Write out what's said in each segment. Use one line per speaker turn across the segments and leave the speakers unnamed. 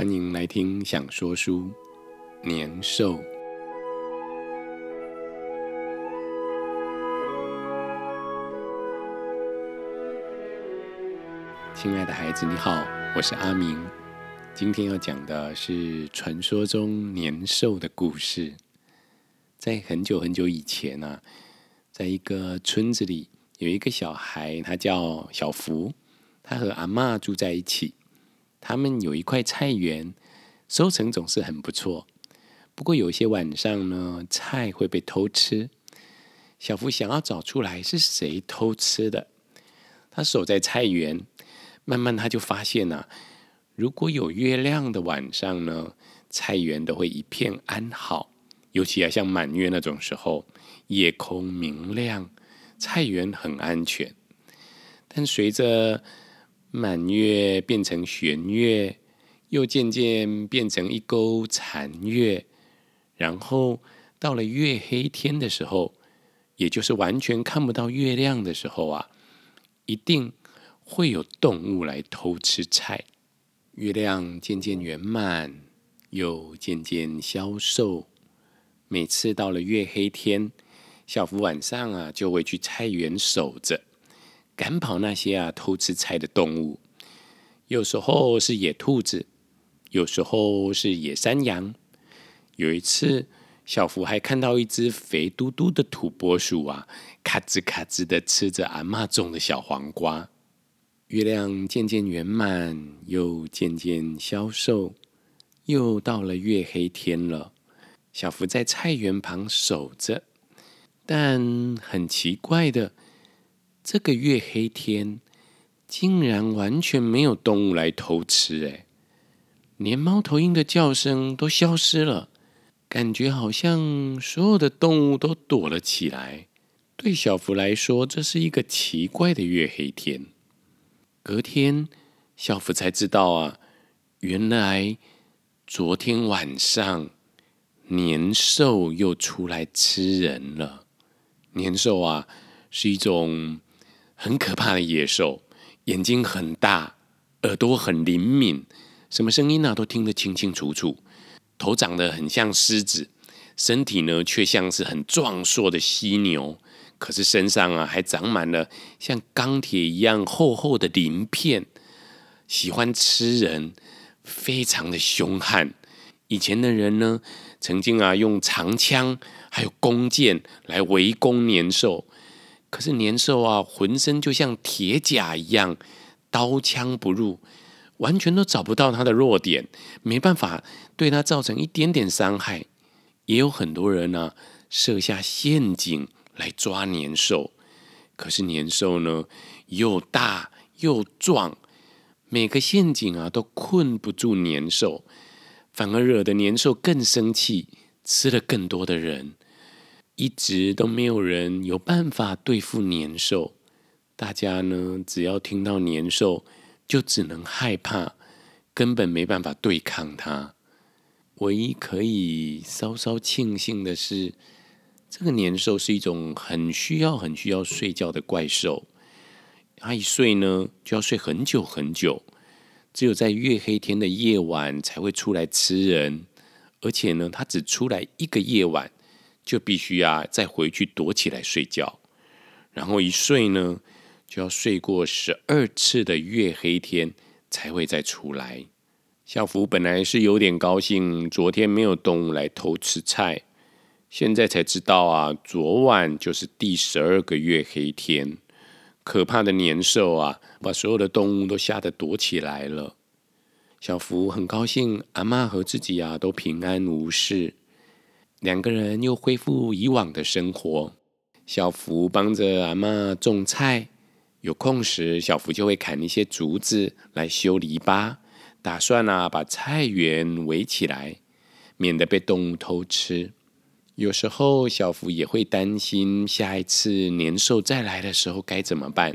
欢迎来听《想说书》年兽。亲爱的孩子，你好，我是阿明。今天要讲的是传说中年兽的故事。在很久很久以前啊，在一个村子里，有一个小孩，他叫小福，他和阿妈住在一起。他们有一块菜园，收成总是很不错。不过有些晚上呢，菜会被偷吃。小福想要找出来是谁偷吃的。他守在菜园，慢慢他就发现呐，如果有月亮的晚上呢，菜园都会一片安好。尤其啊，像满月那种时候，夜空明亮，菜园很安全。但随着满月变成弦月，又渐渐变成一钩残月，然后到了月黑天的时候，也就是完全看不到月亮的时候啊，一定会有动物来偷吃菜。月亮渐渐圆满，又渐渐消瘦。每次到了月黑天，小福晚上啊就会去菜园守着。赶跑那些啊偷吃菜的动物，有时候是野兔子，有时候是野山羊。有一次，小福还看到一只肥嘟嘟的土拨鼠啊，咔吱咔吱的吃着阿妈种的小黄瓜。月亮渐渐圆满，又渐渐消瘦，又到了月黑天了。小福在菜园旁守着，但很奇怪的。这个月黑天，竟然完全没有动物来偷吃，哎，连猫头鹰的叫声都消失了，感觉好像所有的动物都躲了起来。对小福来说，这是一个奇怪的月黑天。隔天，小福才知道啊，原来昨天晚上年兽又出来吃人了。年兽啊，是一种。很可怕的野兽，眼睛很大，耳朵很灵敏，什么声音呢都听得清清楚楚。头长得很像狮子，身体呢却像是很壮硕的犀牛，可是身上啊还长满了像钢铁一样厚厚的鳞片，喜欢吃人，非常的凶悍。以前的人呢，曾经啊用长枪还有弓箭来围攻年兽。可是年兽啊，浑身就像铁甲一样，刀枪不入，完全都找不到它的弱点，没办法对它造成一点点伤害。也有很多人呢，设下陷阱来抓年兽，可是年兽呢，又大又壮，每个陷阱啊都困不住年兽，反而惹得年兽更生气，吃了更多的人。一直都没有人有办法对付年兽，大家呢只要听到年兽，就只能害怕，根本没办法对抗它。唯一可以稍稍庆幸的是，这个年兽是一种很需要、很需要睡觉的怪兽。它一睡呢，就要睡很久很久，只有在月黑天的夜晚才会出来吃人，而且呢，它只出来一个夜晚。就必须啊，再回去躲起来睡觉，然后一睡呢，就要睡过十二次的月黑天才会再出来。小福本来是有点高兴，昨天没有动物来偷吃菜，现在才知道啊，昨晚就是第十二个月黑天，可怕的年兽啊，把所有的动物都吓得躲起来了。小福很高兴，阿妈和自己啊都平安无事。两个人又恢复以往的生活。小福帮着阿妈种菜，有空时小福就会砍一些竹子来修篱笆，打算啊把菜园围起来，免得被动物偷吃。有时候小福也会担心下一次年兽再来的时候该怎么办。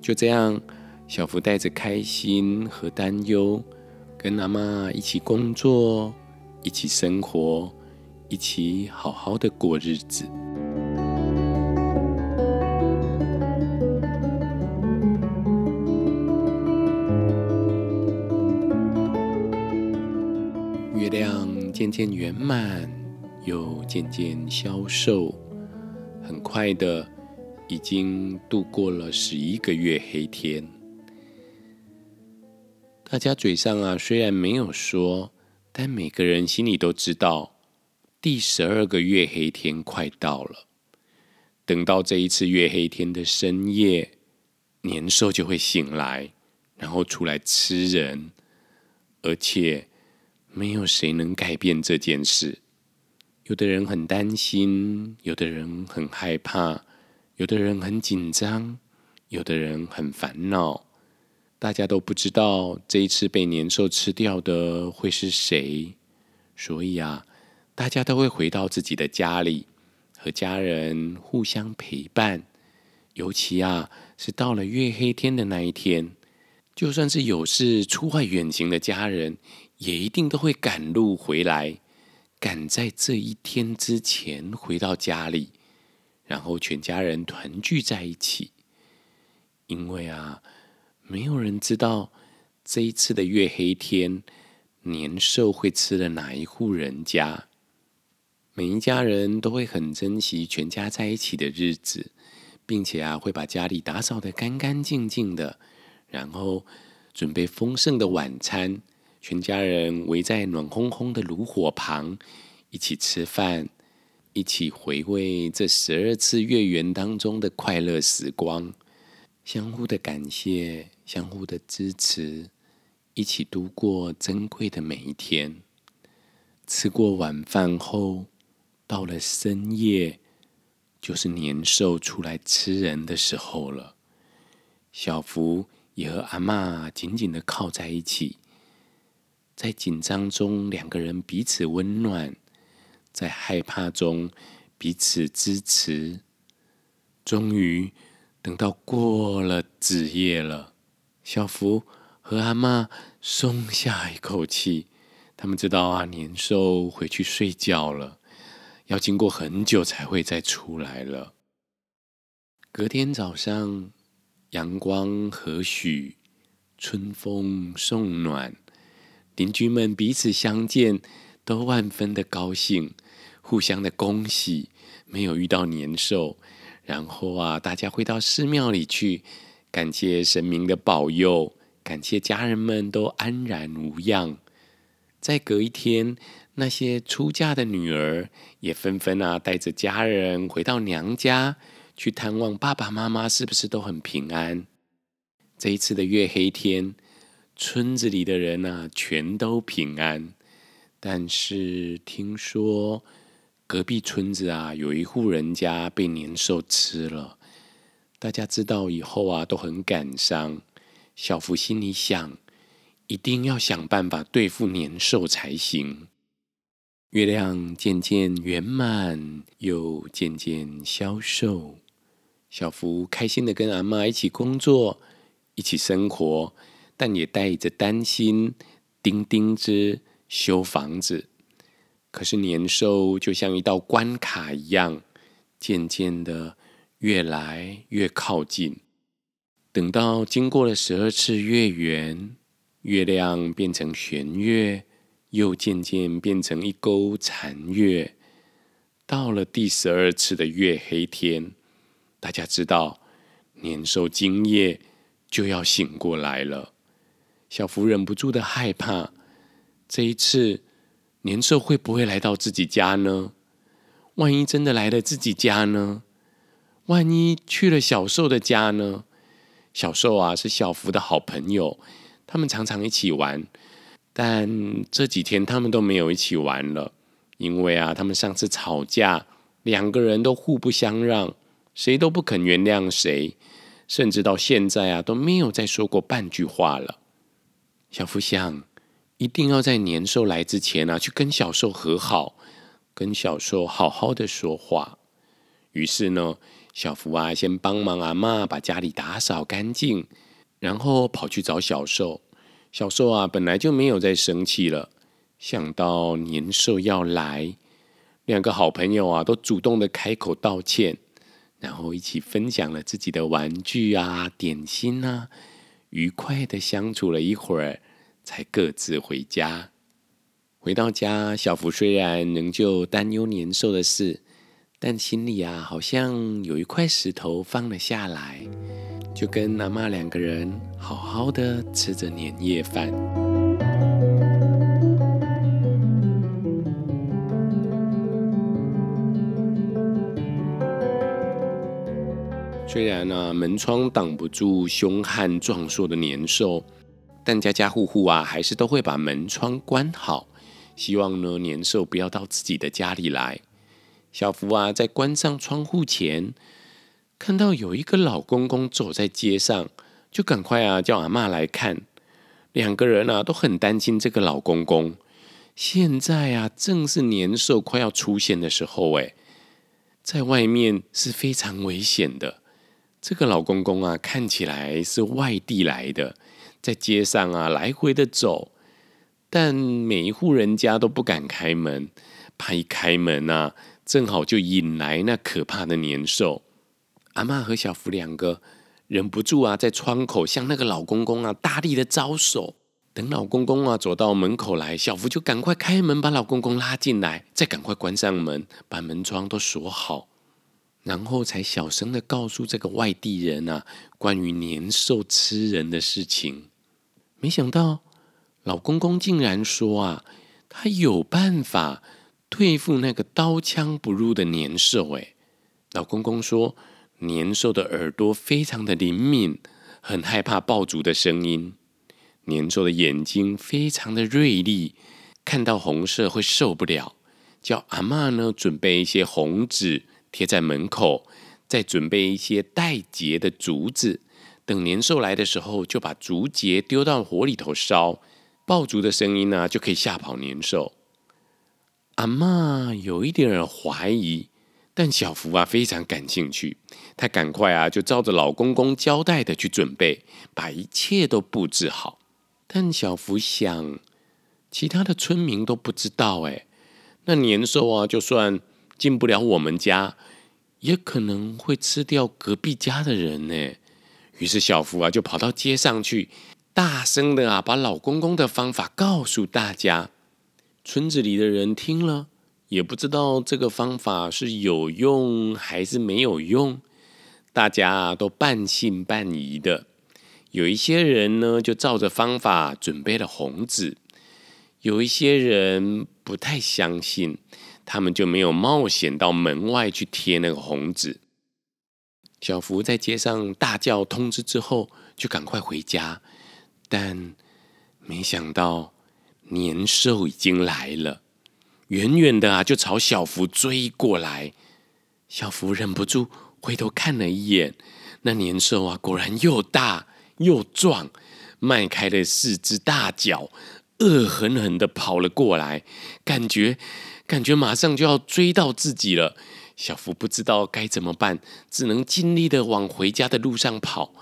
就这样，小福带着开心和担忧，跟阿妈一起工作，一起生活。一起好好的过日子。月亮渐渐圆满，又渐渐消瘦，很快的，已经度过了十一个月黑天。大家嘴上啊虽然没有说，但每个人心里都知道，第十二个月黑天快到了。等到这一次月黑天的深夜，年兽就会醒来，然后出来吃人，而且没有谁能改变这件事。有的人很担心，有的人很害怕，有的人很紧张，有的人很烦恼。大家都不知道这一次被年兽吃掉的会是谁，所以啊，大家都会回到自己的家里，和家人互相陪伴。尤其啊，是到了月黑天的那一天，就算是有事出外远行的家人，也一定都会赶路回来，赶在这一天之前回到家里，然后全家人团聚在一起。因为啊。没有人知道这一次的月黑天，年兽会吃了哪一户人家。每一家人都会很珍惜全家在一起的日子，并且啊，会把家里打扫的干干净净的，然后准备丰盛的晚餐。全家人围在暖烘烘的炉火旁，一起吃饭，一起回味这十二次月圆当中的快乐时光。相互的感谢，相互的支持，一起度过珍贵的每一天。吃过晚饭后，到了深夜，就是年兽出来吃人的时候了。小福也和阿妈紧紧的靠在一起，在紧张中，两个人彼此温暖；在害怕中，彼此支持。终于。等到过了子夜了，小福和阿妈松下一口气。他们知道啊，年兽回去睡觉了，要经过很久才会再出来了。隔天早上，阳光和煦，春风送暖，邻居们彼此相见，都万分的高兴，互相的恭喜，没有遇到年兽。然后啊，大家会到寺庙里去，感谢神明的保佑，感谢家人们都安然无恙。再隔一天，那些出嫁的女儿也纷纷啊，带着家人回到娘家去探望爸爸妈妈，是不是都很平安？这一次的月黑天，村子里的人啊，全都平安。但是听说。隔壁村子啊，有一户人家被年兽吃了。大家知道以后啊，都很感伤。小福心里想，一定要想办法对付年兽才行。月亮渐渐圆满，又渐渐消瘦。小福开心的跟阿妈一起工作，一起生活，但也带着担心，钉钉子修房子。可是年兽就像一道关卡一样，渐渐的越来越靠近。等到经过了十二次月圆，月亮变成弦月，又渐渐变成一钩残月。到了第十二次的月黑天，大家知道年兽今夜就要醒过来了。小福忍不住的害怕，这一次。年兽会不会来到自己家呢？万一真的来了自己家呢？万一去了小兽的家呢？小兽啊，是小福的好朋友，他们常常一起玩。但这几天他们都没有一起玩了，因为啊，他们上次吵架，两个人都互不相让，谁都不肯原谅谁，甚至到现在啊，都没有再说过半句话了。小福想。一定要在年兽来之前啊，去跟小兽和好，跟小兽好好的说话。于是呢，小福啊，先帮忙阿妈把家里打扫干净，然后跑去找小兽。小兽啊，本来就没有再生气了，想到年兽要来，两个好朋友啊，都主动的开口道歉，然后一起分享了自己的玩具啊、点心啊，愉快的相处了一会儿。才各自回家。回到家，小福虽然仍旧担忧年兽的事，但心里啊，好像有一块石头放了下来，就跟阿妈两个人好好的吃着年夜饭。虽然呢，门窗挡不住凶悍壮硕的年兽，但家家户户啊，还是都会把门窗关好，希望呢年兽不要到自己的家里来。小福啊，在关上窗户前，看到有一个老公公走在街上，就赶快啊叫阿妈来看。两个人啊，都很担心这个老公公。现在啊，正是年兽快要出现的时候，哎，在外面是非常危险的。这个老公公啊，看起来是外地来的，在街上啊来回的走，但每一户人家都不敢开门，怕一开门啊，正好就引来那可怕的年兽。阿妈和小福两个忍不住啊，在窗口向那个老公公啊大力的招手。等老公公啊走到门口来，小福就赶快开门，把老公公拉进来，再赶快关上门，把门窗都锁好。然后才小声的告诉这个外地人啊，关于年兽吃人的事情。没想到老公公竟然说啊，他有办法对付那个刀枪不入的年兽。哎，老公公说，年兽的耳朵非常的灵敏，很害怕爆竹的声音；年兽的眼睛非常的锐利，看到红色会受不了。叫阿妈呢，准备一些红纸。贴在门口，再准备一些带结的竹子，等年兽来的时候，就把竹节丢到火里头烧，爆竹的声音呢，就可以吓跑年兽。阿妈有一点怀疑，但小福啊非常感兴趣，他赶快啊就照着老公公交代的去准备，把一切都布置好。但小福想，其他的村民都不知道，哎，那年兽啊，就算。进不了我们家，也可能会吃掉隔壁家的人呢。于是小福啊就跑到街上去，大声的啊把老公公的方法告诉大家。村子里的人听了，也不知道这个方法是有用还是没有用，大家都半信半疑的。有一些人呢就照着方法准备了红纸，有一些人不太相信。他们就没有冒险到门外去贴那个红纸。小福在街上大叫通知之后，就赶快回家，但没想到年兽已经来了，远远的啊就朝小福追过来。小福忍不住回头看了一眼，那年兽啊果然又大又壮，迈开了四只大脚，恶狠狠的跑了过来，感觉。感觉马上就要追到自己了，小福不知道该怎么办，只能尽力的往回家的路上跑。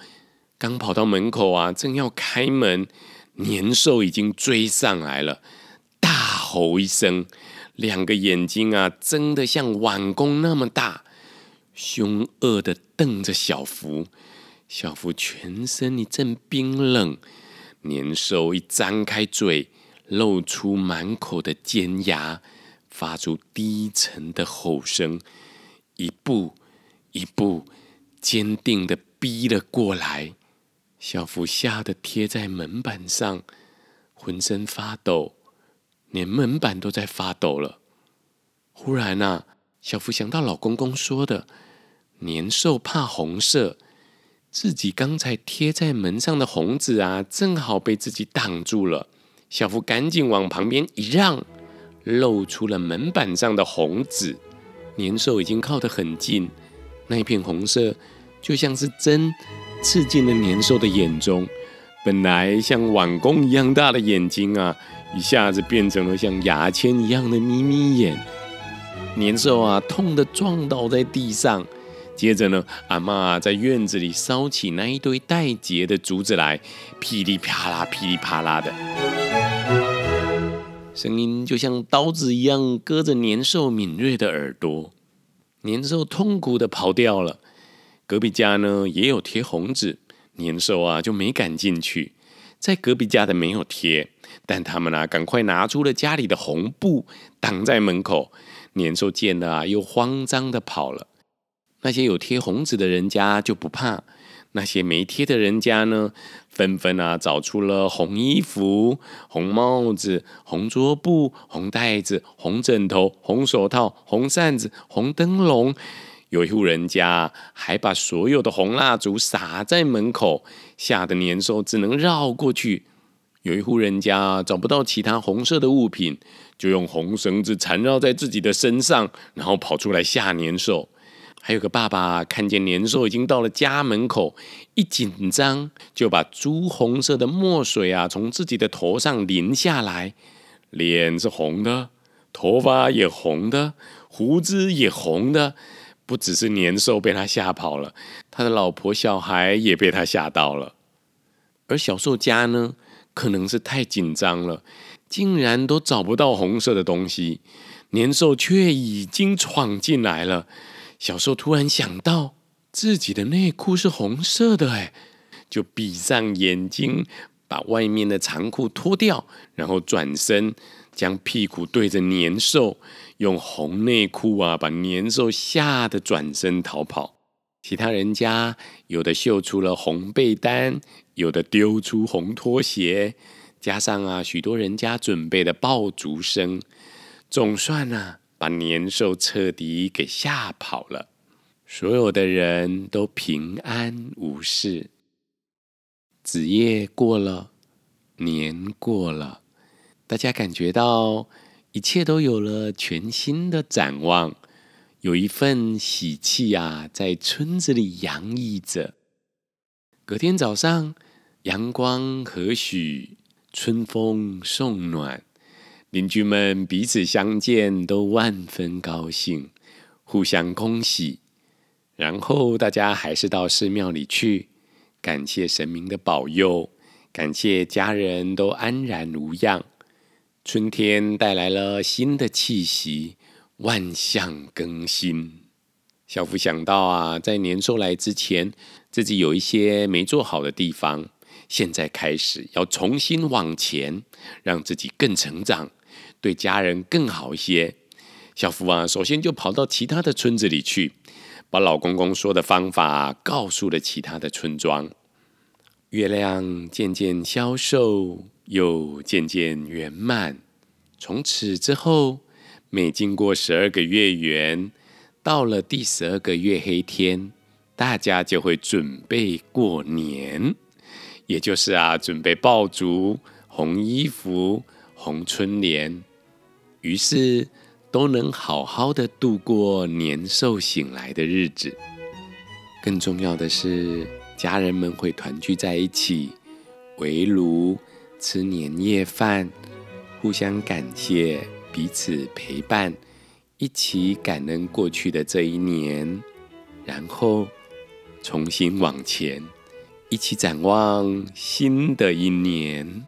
刚跑到门口啊，正要开门，年兽已经追上来了，大吼一声，两个眼睛啊睁得像碗弓那么大，凶恶的瞪着小福。小福全身一阵冰冷，年兽一张开嘴，露出满口的尖牙。发出低沉的吼声，一步一步坚定的逼了过来。小福吓得贴在门板上，浑身发抖，连门板都在发抖了。忽然啊，小福想到老公公说的“年兽怕红色”，自己刚才贴在门上的红纸啊，正好被自己挡住了。小福赶紧往旁边一让。露出了门板上的红纸，年兽已经靠得很近，那一片红色就像是针刺进了年兽的眼中。本来像碗弓一样大的眼睛啊，一下子变成了像牙签一样的眯眯眼。年兽啊，痛的撞倒在地上。接着呢，阿妈在院子里烧起那一堆带结的竹子来，噼里啪啦，噼里啪啦的。声音就像刀子一样割着年兽敏锐的耳朵，年兽痛苦的跑掉了。隔壁家呢也有贴红纸，年兽啊就没敢进去。在隔壁家的没有贴，但他们啊，赶快拿出了家里的红布挡在门口。年兽见了啊，又慌张的跑了。那些有贴红纸的人家就不怕，那些没贴的人家呢，纷纷啊找出了红衣服、红帽子、红桌布、红袋子、红枕头、红手套、红扇子、红灯笼。有一户人家还把所有的红蜡烛撒在门口，吓得年兽只能绕过去。有一户人家找不到其他红色的物品，就用红绳子缠绕在自己的身上，然后跑出来吓年兽。还有个爸爸看见年兽已经到了家门口，一紧张就把朱红色的墨水啊从自己的头上淋下来，脸是红的，头发也红的，胡子也红的。不只是年兽被他吓跑了，他的老婆小孩也被他吓到了。而小兽家呢？可能是太紧张了，竟然都找不到红色的东西。年兽却已经闯进来了。小兽突然想到，自己的内裤是红色的，哎，就闭上眼睛，把外面的长裤脱掉，然后转身，将屁股对着年兽，用红内裤啊，把年兽吓得转身逃跑。其他人家有的绣出了红被单，有的丢出红拖鞋，加上啊许多人家准备的爆竹声，总算呢把年兽彻底给吓跑了。所有的人都平安无事。子夜过了，年过了，大家感觉到一切都有了全新的展望。有一份喜气啊，在村子里洋溢着。隔天早上，阳光和煦，春风送暖，邻居们彼此相见都万分高兴，互相恭喜。然后大家还是到寺庙里去，感谢神明的保佑，感谢家人都安然无恙。春天带来了新的气息。万象更新，小福想到啊，在年兽来之前，自己有一些没做好的地方，现在开始要重新往前，让自己更成长，对家人更好一些。小福啊，首先就跑到其他的村子里去，把老公公说的方法告诉了其他的村庄。月亮渐渐消瘦，又渐渐圆满。从此之后。每经过十二个月圆，到了第十二个月黑天，大家就会准备过年，也就是啊，准备爆竹、红衣服、红春联，于是都能好好的度过年兽醒来的日子。更重要的是，家人们会团聚在一起，围炉吃年夜饭，互相感谢。彼此陪伴，一起感恩过去的这一年，然后重新往前，一起展望新的一年。